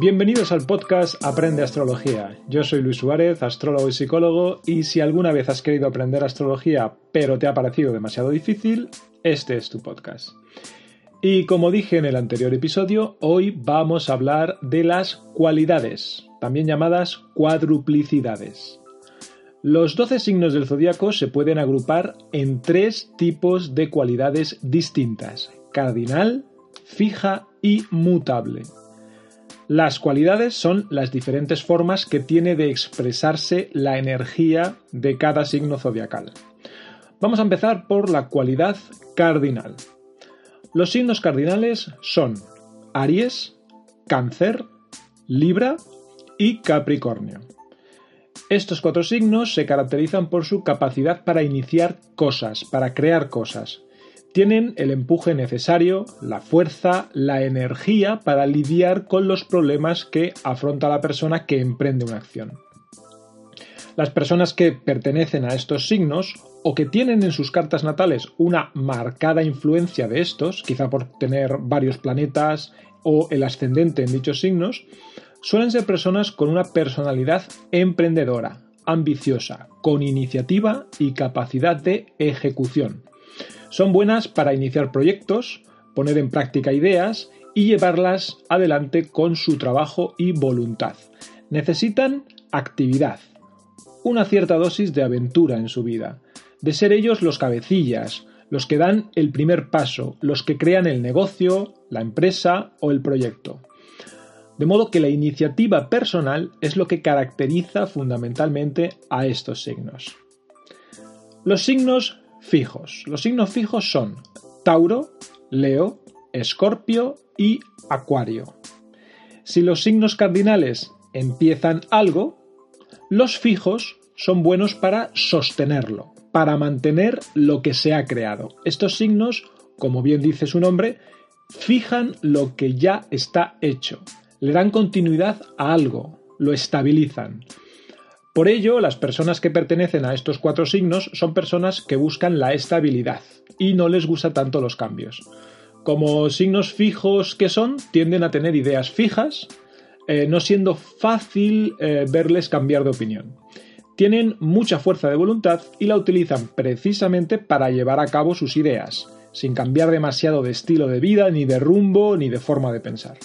Bienvenidos al podcast Aprende Astrología. Yo soy Luis Suárez, astrólogo y psicólogo, y si alguna vez has querido aprender astrología pero te ha parecido demasiado difícil, este es tu podcast. Y como dije en el anterior episodio, hoy vamos a hablar de las cualidades, también llamadas cuadruplicidades. Los 12 signos del zodiaco se pueden agrupar en tres tipos de cualidades distintas: cardinal, fija y mutable. Las cualidades son las diferentes formas que tiene de expresarse la energía de cada signo zodiacal. Vamos a empezar por la cualidad cardinal. Los signos cardinales son Aries, Cáncer, Libra y Capricornio. Estos cuatro signos se caracterizan por su capacidad para iniciar cosas, para crear cosas, tienen el empuje necesario, la fuerza, la energía para lidiar con los problemas que afronta la persona que emprende una acción. Las personas que pertenecen a estos signos o que tienen en sus cartas natales una marcada influencia de estos, quizá por tener varios planetas o el ascendente en dichos signos, suelen ser personas con una personalidad emprendedora, ambiciosa, con iniciativa y capacidad de ejecución. Son buenas para iniciar proyectos, poner en práctica ideas y llevarlas adelante con su trabajo y voluntad. Necesitan actividad, una cierta dosis de aventura en su vida, de ser ellos los cabecillas, los que dan el primer paso, los que crean el negocio, la empresa o el proyecto. De modo que la iniciativa personal es lo que caracteriza fundamentalmente a estos signos. Los signos fijos. Los signos fijos son Tauro, Leo, Escorpio y Acuario. Si los signos cardinales empiezan algo, los fijos son buenos para sostenerlo, para mantener lo que se ha creado. Estos signos, como bien dice su nombre, fijan lo que ya está hecho, le dan continuidad a algo, lo estabilizan. Por ello, las personas que pertenecen a estos cuatro signos son personas que buscan la estabilidad y no les gusta tanto los cambios. Como signos fijos que son, tienden a tener ideas fijas, eh, no siendo fácil eh, verles cambiar de opinión. Tienen mucha fuerza de voluntad y la utilizan precisamente para llevar a cabo sus ideas, sin cambiar demasiado de estilo de vida, ni de rumbo, ni de forma de pensar.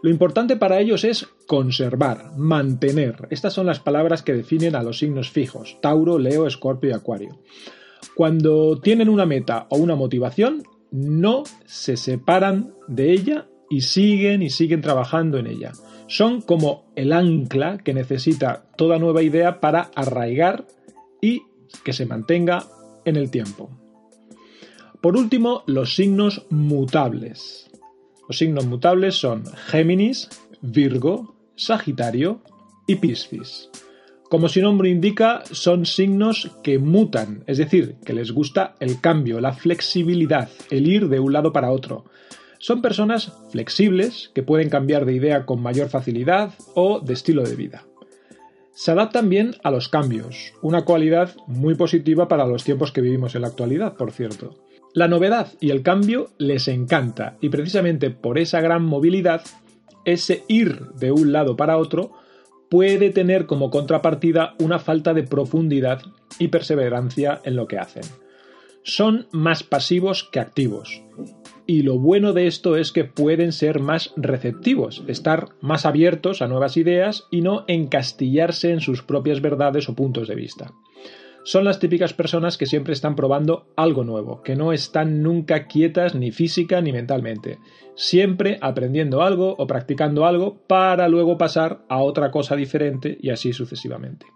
Lo importante para ellos es conservar, mantener. Estas son las palabras que definen a los signos fijos, Tauro, Leo, Escorpio y Acuario. Cuando tienen una meta o una motivación, no se separan de ella y siguen y siguen trabajando en ella. Son como el ancla que necesita toda nueva idea para arraigar y que se mantenga en el tiempo. Por último, los signos mutables. Los signos mutables son Géminis, Virgo, Sagitario y Piscis. Como su nombre indica, son signos que mutan, es decir, que les gusta el cambio, la flexibilidad, el ir de un lado para otro. Son personas flexibles que pueden cambiar de idea con mayor facilidad o de estilo de vida. Se adaptan bien a los cambios, una cualidad muy positiva para los tiempos que vivimos en la actualidad, por cierto. La novedad y el cambio les encanta y precisamente por esa gran movilidad, ese ir de un lado para otro puede tener como contrapartida una falta de profundidad y perseverancia en lo que hacen. Son más pasivos que activos. Y lo bueno de esto es que pueden ser más receptivos, estar más abiertos a nuevas ideas y no encastillarse en sus propias verdades o puntos de vista son las típicas personas que siempre están probando algo nuevo, que no están nunca quietas ni física ni mentalmente, siempre aprendiendo algo o practicando algo para luego pasar a otra cosa diferente y así sucesivamente.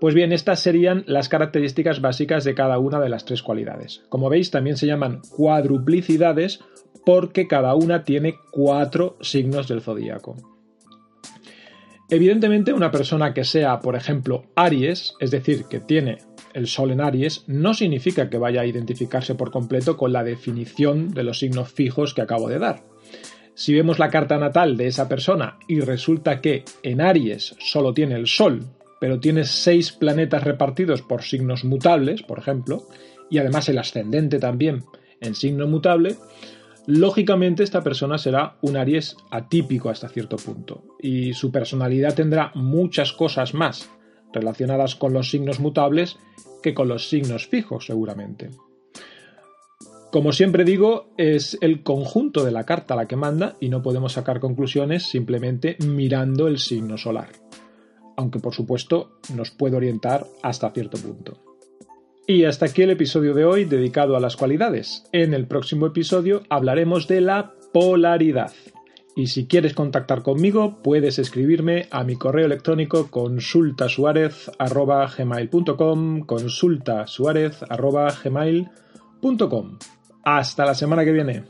Pues bien, estas serían las características básicas de cada una de las tres cualidades. Como veis, también se llaman cuadruplicidades porque cada una tiene cuatro signos del zodíaco. Evidentemente, una persona que sea, por ejemplo, Aries, es decir, que tiene el Sol en Aries, no significa que vaya a identificarse por completo con la definición de los signos fijos que acabo de dar. Si vemos la carta natal de esa persona y resulta que en Aries solo tiene el Sol, pero tiene seis planetas repartidos por signos mutables, por ejemplo, y además el ascendente también en signo mutable, Lógicamente esta persona será un Aries atípico hasta cierto punto y su personalidad tendrá muchas cosas más relacionadas con los signos mutables que con los signos fijos seguramente. Como siempre digo, es el conjunto de la carta la que manda y no podemos sacar conclusiones simplemente mirando el signo solar. Aunque por supuesto nos puede orientar hasta cierto punto. Y hasta aquí el episodio de hoy dedicado a las cualidades. En el próximo episodio hablaremos de la polaridad. Y si quieres contactar conmigo, puedes escribirme a mi correo electrónico consultasuarez.gmail.com consultasuarez.gmail.com Hasta la semana que viene.